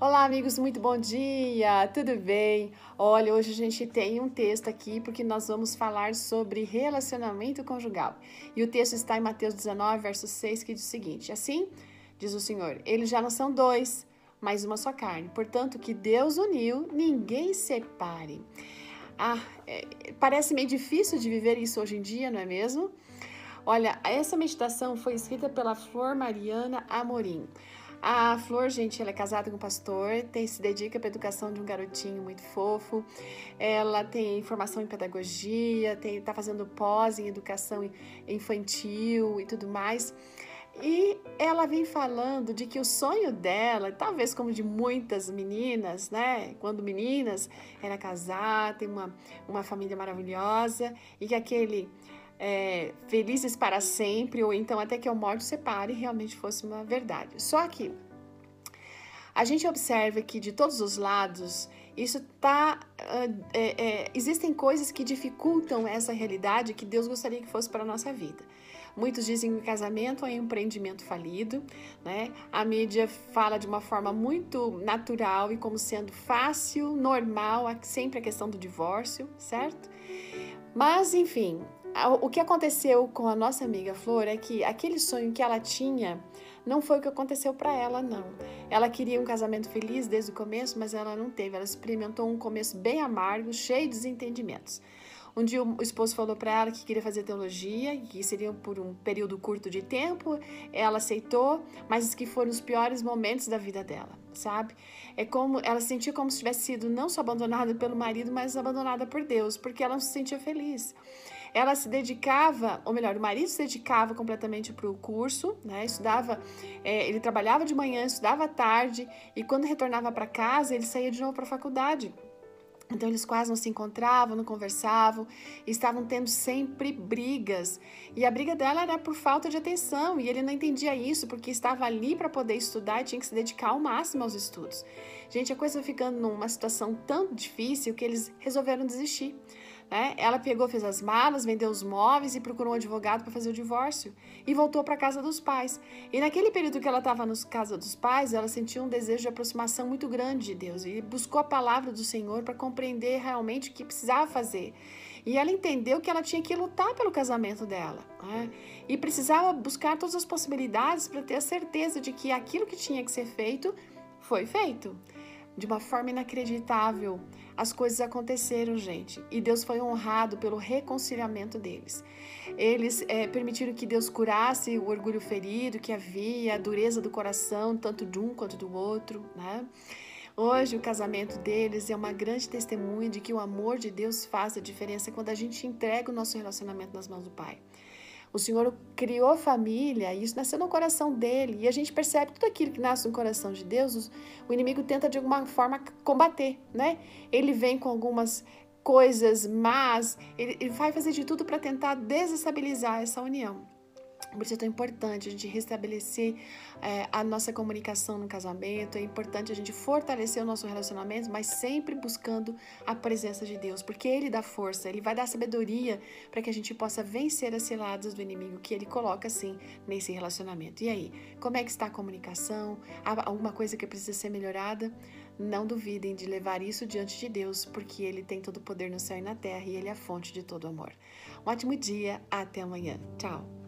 Olá, amigos, muito bom dia, tudo bem? Olha, hoje a gente tem um texto aqui porque nós vamos falar sobre relacionamento conjugal. E o texto está em Mateus 19, verso 6, que diz o seguinte: Assim, diz o Senhor, eles já não são dois, mas uma só carne. Portanto, que Deus uniu, ninguém separe. Ah, é, parece meio difícil de viver isso hoje em dia, não é mesmo? Olha, essa meditação foi escrita pela Flor Mariana Amorim. A Flor, gente, ela é casada com um pastor, tem, se dedica para a educação de um garotinho muito fofo. Ela tem formação em pedagogia, está fazendo pós em educação infantil e tudo mais. E ela vem falando de que o sonho dela, talvez como de muitas meninas, né? Quando meninas, era casar, ter uma, uma família maravilhosa e que aquele é, felizes para sempre, ou então até que a morte separe, realmente fosse uma verdade. Só que a gente observa que de todos os lados isso tá é, é, existem coisas que dificultam essa realidade que Deus gostaria que fosse para a nossa vida. Muitos dizem que casamento é um empreendimento falido, né? A mídia fala de uma forma muito natural e como sendo fácil, normal, sempre a questão do divórcio, certo? Mas, enfim, o que aconteceu com a nossa amiga Flor é que aquele sonho que ela tinha não foi o que aconteceu para ela, não. Ela queria um casamento feliz desde o começo, mas ela não teve. Ela experimentou um começo bem amargo, cheio de desentendimentos. Um dia o esposo falou para ela que queria fazer teologia, que seria por um período curto de tempo. Ela aceitou, mas que foram os piores momentos da vida dela, sabe? É como ela se sentia como se tivesse sido não só abandonada pelo marido, mas abandonada por Deus, porque ela não se sentia feliz ela se dedicava, ou melhor, o marido se dedicava completamente para o curso, né? Estudava, é, ele trabalhava de manhã, estudava à tarde, e quando retornava para casa, ele saía de novo para a faculdade. Então eles quase não se encontravam, não conversavam, estavam tendo sempre brigas. E a briga dela era por falta de atenção, e ele não entendia isso porque estava ali para poder estudar e tinha que se dedicar ao máximo aos estudos. Gente, a coisa ficando numa situação tão difícil que eles resolveram desistir. Né? Ela pegou, fez as malas, vendeu os móveis e procurou um advogado para fazer o divórcio e voltou para casa dos pais. E naquele período que ela estava na casa dos pais, ela sentiu um desejo de aproximação muito grande de Deus e buscou a palavra do Senhor para compreender realmente o que precisava fazer. E ela entendeu que ela tinha que lutar pelo casamento dela né? e precisava buscar todas as possibilidades para ter a certeza de que aquilo que tinha que ser feito foi feito de uma forma inacreditável. As coisas aconteceram, gente, e Deus foi honrado pelo reconciliamento deles. Eles é, permitiram que Deus curasse o orgulho ferido que havia, a dureza do coração, tanto de um quanto do outro, né? Hoje, o casamento deles é uma grande testemunha de que o amor de Deus faz a diferença quando a gente entrega o nosso relacionamento nas mãos do Pai. O Senhor criou família e isso nasceu no coração dele. E a gente percebe tudo aquilo que nasce no coração de Deus, o inimigo tenta de alguma forma combater, né? Ele vem com algumas coisas más, ele vai fazer de tudo para tentar desestabilizar essa união. Por isso é tão importante a gente restabelecer é, a nossa comunicação no casamento, é importante a gente fortalecer o nosso relacionamento, mas sempre buscando a presença de Deus, porque Ele dá força, Ele vai dar sabedoria para que a gente possa vencer as ciladas do inimigo que Ele coloca assim nesse relacionamento. E aí, como é que está a comunicação? Há alguma coisa que precisa ser melhorada? Não duvidem de levar isso diante de Deus, porque Ele tem todo o poder no céu e na terra e Ele é a fonte de todo amor. Um ótimo dia, até amanhã. Tchau!